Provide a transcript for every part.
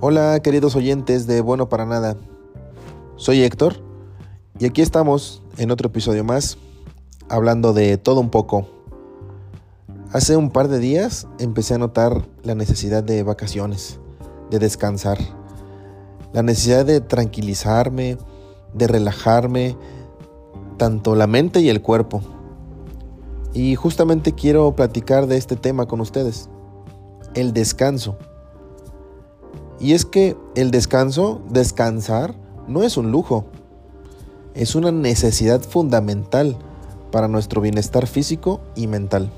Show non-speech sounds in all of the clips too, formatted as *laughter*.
Hola queridos oyentes de Bueno para Nada. Soy Héctor y aquí estamos en otro episodio más hablando de todo un poco. Hace un par de días empecé a notar la necesidad de vacaciones, de descansar, la necesidad de tranquilizarme, de relajarme, tanto la mente y el cuerpo. Y justamente quiero platicar de este tema con ustedes, el descanso. Y es que el descanso, descansar, no es un lujo, es una necesidad fundamental para nuestro bienestar físico y mental.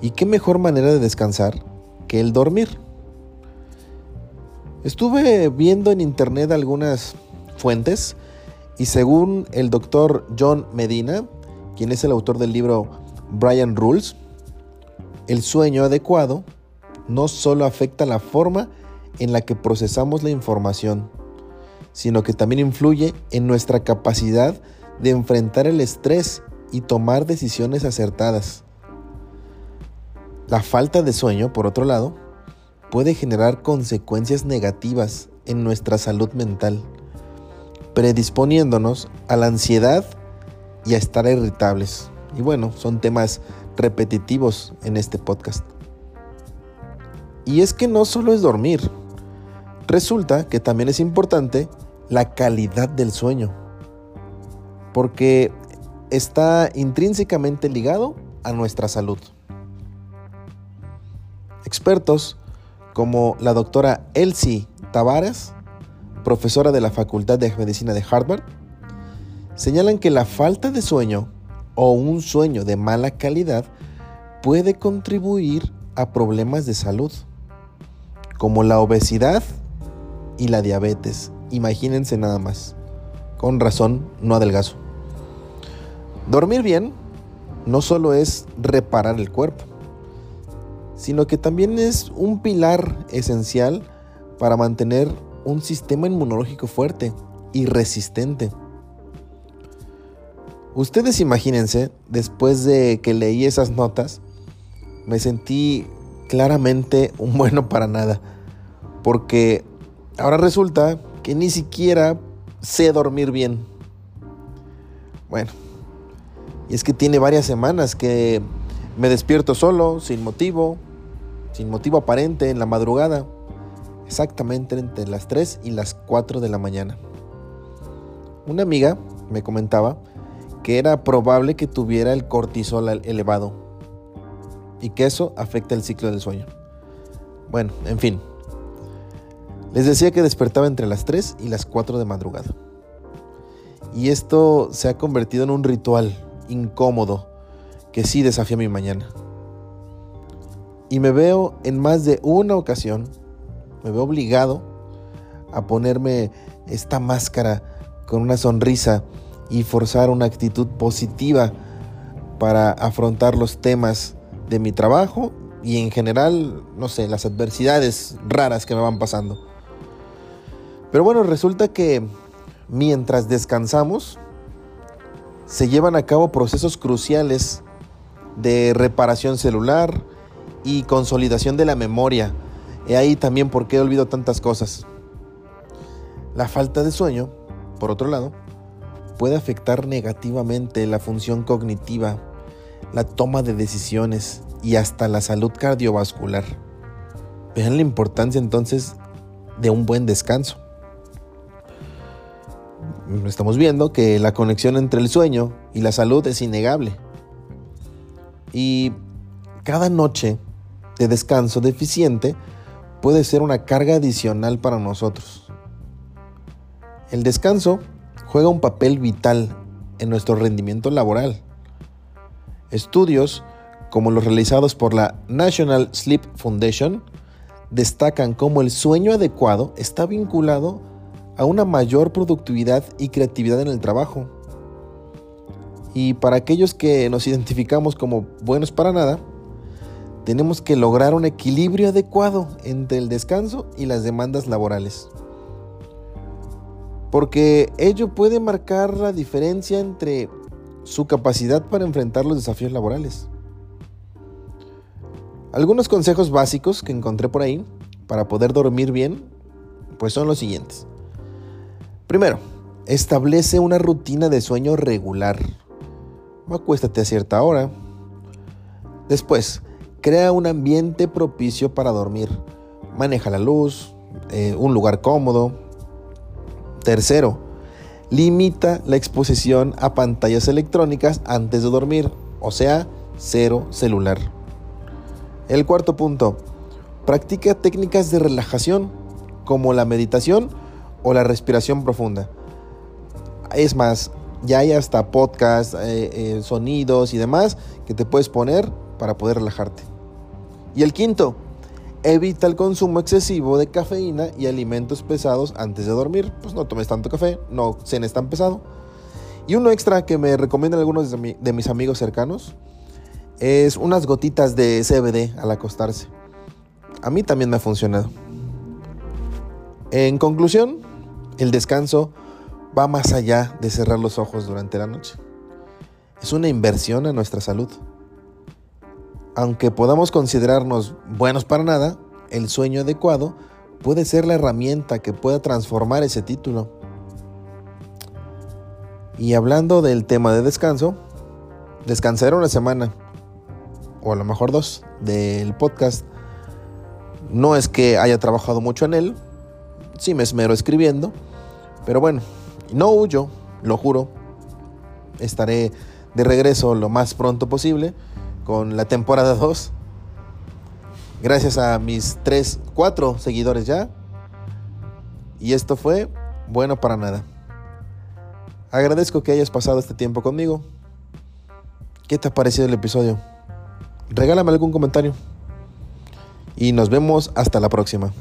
¿Y qué mejor manera de descansar que el dormir? Estuve viendo en internet algunas fuentes y según el doctor John Medina, quien es el autor del libro Brian Rules, el sueño adecuado no solo afecta la forma en la que procesamos la información, sino que también influye en nuestra capacidad de enfrentar el estrés y tomar decisiones acertadas. La falta de sueño, por otro lado, puede generar consecuencias negativas en nuestra salud mental, predisponiéndonos a la ansiedad y a estar irritables. Y bueno, son temas repetitivos en este podcast. Y es que no solo es dormir, resulta que también es importante la calidad del sueño, porque está intrínsecamente ligado a nuestra salud. Expertos como la doctora Elsie Tavares, profesora de la Facultad de Medicina de Harvard, señalan que la falta de sueño o un sueño de mala calidad puede contribuir a problemas de salud, como la obesidad y la diabetes. Imagínense nada más. Con razón, no adelgazo. Dormir bien no solo es reparar el cuerpo, sino que también es un pilar esencial para mantener un sistema inmunológico fuerte y resistente. Ustedes imagínense, después de que leí esas notas, me sentí claramente un *laughs* bueno para nada, porque ahora resulta que ni siquiera sé dormir bien. Bueno, y es que tiene varias semanas que me despierto solo, sin motivo, sin motivo aparente, en la madrugada, exactamente entre las 3 y las 4 de la mañana. Una amiga me comentaba que era probable que tuviera el cortisol elevado y que eso afecta el ciclo del sueño. Bueno, en fin. Les decía que despertaba entre las 3 y las 4 de madrugada. Y esto se ha convertido en un ritual incómodo que sí desafía mi mañana. Y me veo en más de una ocasión, me veo obligado a ponerme esta máscara con una sonrisa y forzar una actitud positiva para afrontar los temas de mi trabajo y en general, no sé, las adversidades raras que me van pasando. Pero bueno, resulta que mientras descansamos, se llevan a cabo procesos cruciales de reparación celular y consolidación de la memoria. Y ahí también por qué olvido tantas cosas. La falta de sueño, por otro lado, puede afectar negativamente la función cognitiva, la toma de decisiones y hasta la salud cardiovascular. Vean la importancia entonces de un buen descanso. Estamos viendo que la conexión entre el sueño y la salud es innegable. Y cada noche de descanso deficiente puede ser una carga adicional para nosotros. El descanso juega un papel vital en nuestro rendimiento laboral. Estudios como los realizados por la National Sleep Foundation destacan cómo el sueño adecuado está vinculado a una mayor productividad y creatividad en el trabajo. Y para aquellos que nos identificamos como buenos para nada, tenemos que lograr un equilibrio adecuado entre el descanso y las demandas laborales porque ello puede marcar la diferencia entre su capacidad para enfrentar los desafíos laborales. Algunos consejos básicos que encontré por ahí para poder dormir bien, pues son los siguientes. Primero, establece una rutina de sueño regular. Acuéstate a cierta hora. Después, crea un ambiente propicio para dormir. Maneja la luz, eh, un lugar cómodo. Tercero, limita la exposición a pantallas electrónicas antes de dormir, o sea, cero celular. El cuarto punto, practica técnicas de relajación como la meditación o la respiración profunda. Es más, ya hay hasta podcasts, eh, eh, sonidos y demás que te puedes poner para poder relajarte. Y el quinto, evita el consumo excesivo de cafeína y alimentos pesados antes de dormir. Pues no tomes tanto café, no cenes tan pesado. Y uno extra que me recomiendan algunos de, mis amigos cercanos es unas gotitas de CBD al acostarse. A mí también me ha funcionado. En conclusión, el descanso va más allá de cerrar los ojos durante la noche. Es una inversión a nuestra salud. Aunque podamos considerarnos buenos para nada, el sueño adecuado puede ser la herramienta que pueda transformar ese título. Y hablando del tema de descanso, descansar una semana, o a lo mejor dos, del podcast. No es que haya trabajado mucho en él, sí me esmero escribiendo, pero bueno, no huyo, lo juro. Estaré de regreso lo más pronto posible con la temporada 2. Gracias a mis 3, 4 seguidores ya. Y esto fue bueno para nada. Agradezco que hayas pasado este tiempo conmigo. ¿Qué te ha parecido el episodio? Regálame algún comentario. Y nos vemos hasta la próxima.